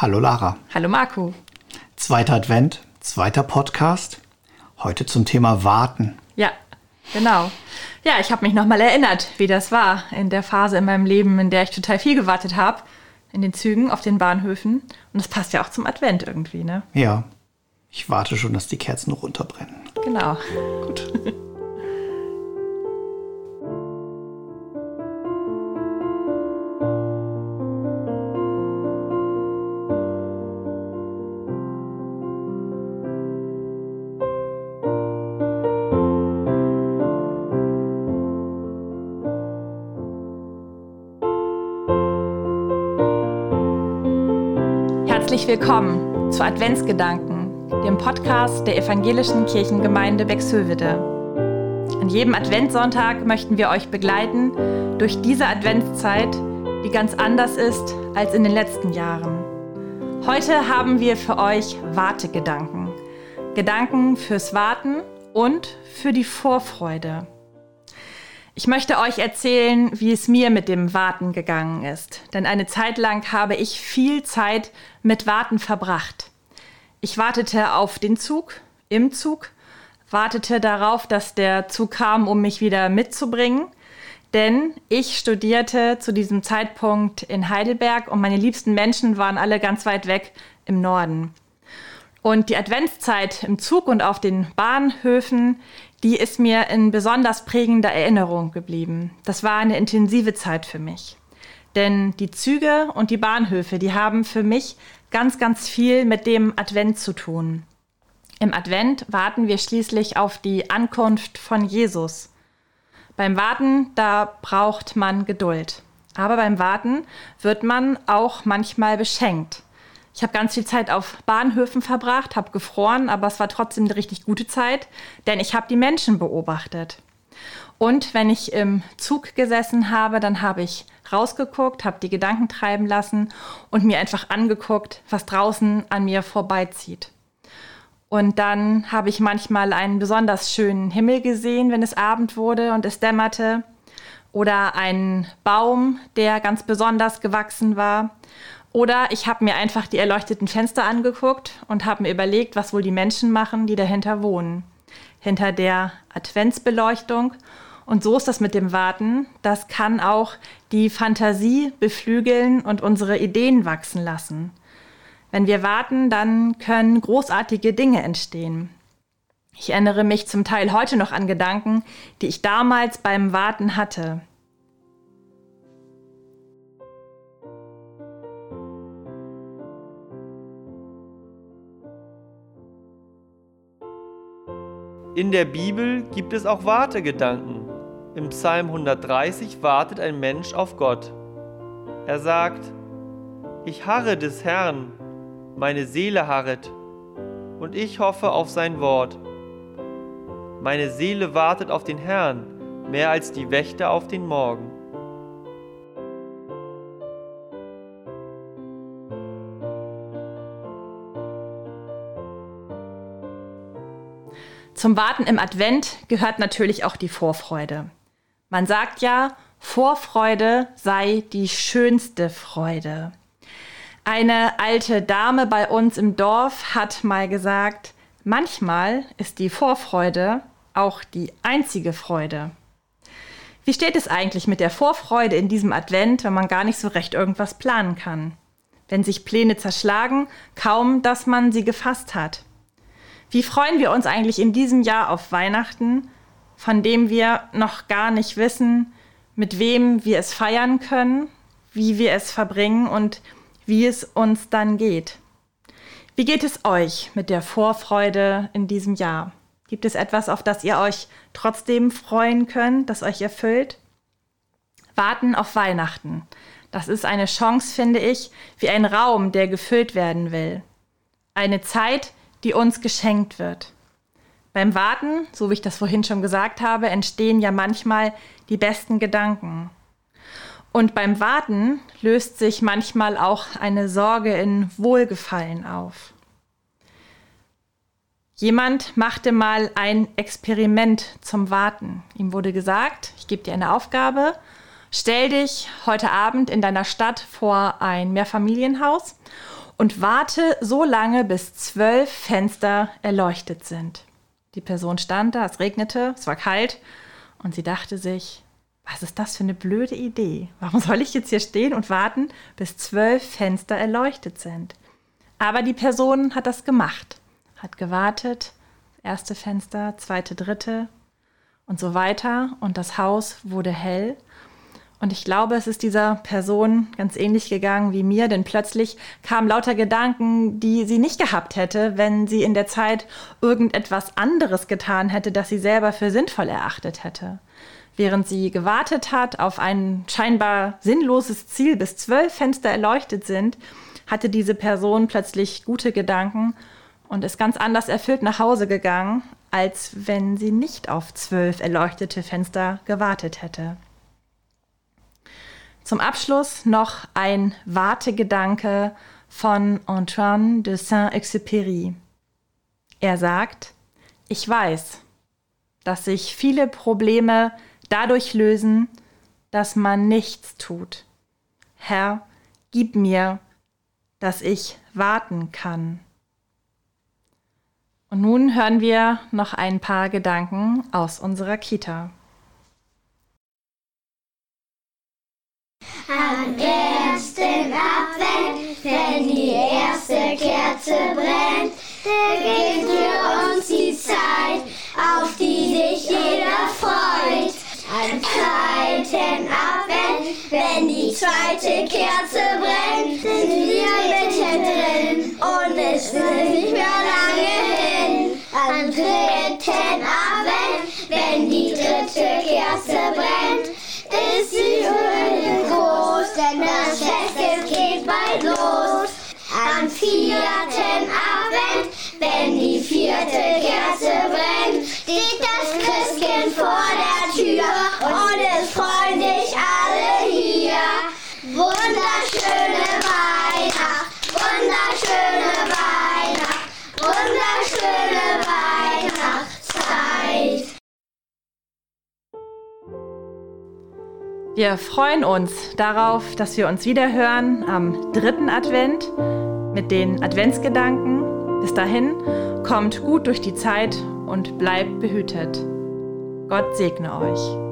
Hallo Lara. Hallo Marco. Zweiter Advent, zweiter Podcast. Heute zum Thema Warten. Ja, genau. Ja, ich habe mich nochmal erinnert, wie das war in der Phase in meinem Leben, in der ich total viel gewartet habe. In den Zügen, auf den Bahnhöfen. Und das passt ja auch zum Advent irgendwie, ne? Ja. Ich warte schon, dass die Kerzen runterbrennen. Genau. Gut. Herzlich willkommen zu Adventsgedanken, dem Podcast der Evangelischen Kirchengemeinde Bexhövede. An jedem Adventssonntag möchten wir euch begleiten durch diese Adventszeit, die ganz anders ist als in den letzten Jahren. Heute haben wir für euch Wartegedanken. Gedanken fürs Warten und für die Vorfreude. Ich möchte euch erzählen, wie es mir mit dem Warten gegangen ist. Denn eine Zeit lang habe ich viel Zeit mit Warten verbracht. Ich wartete auf den Zug, im Zug, wartete darauf, dass der Zug kam, um mich wieder mitzubringen. Denn ich studierte zu diesem Zeitpunkt in Heidelberg und meine liebsten Menschen waren alle ganz weit weg im Norden. Und die Adventszeit im Zug und auf den Bahnhöfen, die ist mir in besonders prägender Erinnerung geblieben. Das war eine intensive Zeit für mich. Denn die Züge und die Bahnhöfe, die haben für mich ganz, ganz viel mit dem Advent zu tun. Im Advent warten wir schließlich auf die Ankunft von Jesus. Beim Warten, da braucht man Geduld. Aber beim Warten wird man auch manchmal beschenkt. Ich habe ganz viel Zeit auf Bahnhöfen verbracht, habe gefroren, aber es war trotzdem eine richtig gute Zeit, denn ich habe die Menschen beobachtet. Und wenn ich im Zug gesessen habe, dann habe ich rausgeguckt, habe die Gedanken treiben lassen und mir einfach angeguckt, was draußen an mir vorbeizieht. Und dann habe ich manchmal einen besonders schönen Himmel gesehen, wenn es Abend wurde und es dämmerte. Oder einen Baum, der ganz besonders gewachsen war. Oder ich habe mir einfach die erleuchteten Fenster angeguckt und habe mir überlegt, was wohl die Menschen machen, die dahinter wohnen. Hinter der Adventsbeleuchtung. Und so ist das mit dem Warten. Das kann auch die Fantasie beflügeln und unsere Ideen wachsen lassen. Wenn wir warten, dann können großartige Dinge entstehen. Ich erinnere mich zum Teil heute noch an Gedanken, die ich damals beim Warten hatte. In der Bibel gibt es auch Wartegedanken. Im Psalm 130 wartet ein Mensch auf Gott. Er sagt, ich harre des Herrn, meine Seele harret, und ich hoffe auf sein Wort. Meine Seele wartet auf den Herrn, mehr als die Wächter auf den Morgen. Zum Warten im Advent gehört natürlich auch die Vorfreude. Man sagt ja, Vorfreude sei die schönste Freude. Eine alte Dame bei uns im Dorf hat mal gesagt, manchmal ist die Vorfreude auch die einzige Freude. Wie steht es eigentlich mit der Vorfreude in diesem Advent, wenn man gar nicht so recht irgendwas planen kann? Wenn sich Pläne zerschlagen, kaum dass man sie gefasst hat. Wie freuen wir uns eigentlich in diesem Jahr auf Weihnachten, von dem wir noch gar nicht wissen, mit wem wir es feiern können, wie wir es verbringen und wie es uns dann geht. Wie geht es euch mit der Vorfreude in diesem Jahr? Gibt es etwas, auf das ihr euch trotzdem freuen könnt, das euch erfüllt? Warten auf Weihnachten. Das ist eine Chance, finde ich, wie ein Raum, der gefüllt werden will. Eine Zeit, die uns geschenkt wird. Beim Warten, so wie ich das vorhin schon gesagt habe, entstehen ja manchmal die besten Gedanken. Und beim Warten löst sich manchmal auch eine Sorge in Wohlgefallen auf. Jemand machte mal ein Experiment zum Warten. Ihm wurde gesagt, ich gebe dir eine Aufgabe, stell dich heute Abend in deiner Stadt vor ein Mehrfamilienhaus und warte so lange, bis zwölf Fenster erleuchtet sind. Die Person stand da, es regnete, es war kalt und sie dachte sich, was ist das für eine blöde Idee? Warum soll ich jetzt hier stehen und warten, bis zwölf Fenster erleuchtet sind? Aber die Person hat das gemacht, hat gewartet, erste Fenster, zweite, dritte und so weiter und das Haus wurde hell und ich glaube, es ist dieser Person ganz ähnlich gegangen wie mir, denn plötzlich kamen lauter Gedanken, die sie nicht gehabt hätte, wenn sie in der Zeit irgendetwas anderes getan hätte, das sie selber für sinnvoll erachtet hätte. Während sie gewartet hat auf ein scheinbar sinnloses Ziel, bis zwölf Fenster erleuchtet sind, hatte diese Person plötzlich gute Gedanken und ist ganz anders erfüllt nach Hause gegangen, als wenn sie nicht auf zwölf erleuchtete Fenster gewartet hätte. Zum Abschluss noch ein Wartegedanke von Antoine de Saint-Exupéry. Er sagt, ich weiß, dass sich viele Probleme dadurch lösen, dass man nichts tut. Herr, gib mir, dass ich warten kann. Und nun hören wir noch ein paar Gedanken aus unserer Kita. Am ersten Advent, wenn die erste Kerze brennt, beginnt für uns die Zeit, auf die sich jeder freut. Am zweiten Advent, wenn die zweite Kerze brennt, sind wir mittendrin und es ist vierten Advent, wenn die vierte Kerze brennt, steht das Christkind vor der Tür und es freuen sich alle hier. Wunderschöne Weihnacht, wunderschöne Weihnacht, wunderschöne Weihnachtszeit. Wir freuen uns darauf, dass wir uns wieder hören am dritten Advent mit den Adventsgedanken. Bis dahin, kommt gut durch die Zeit und bleibt behütet. Gott segne euch.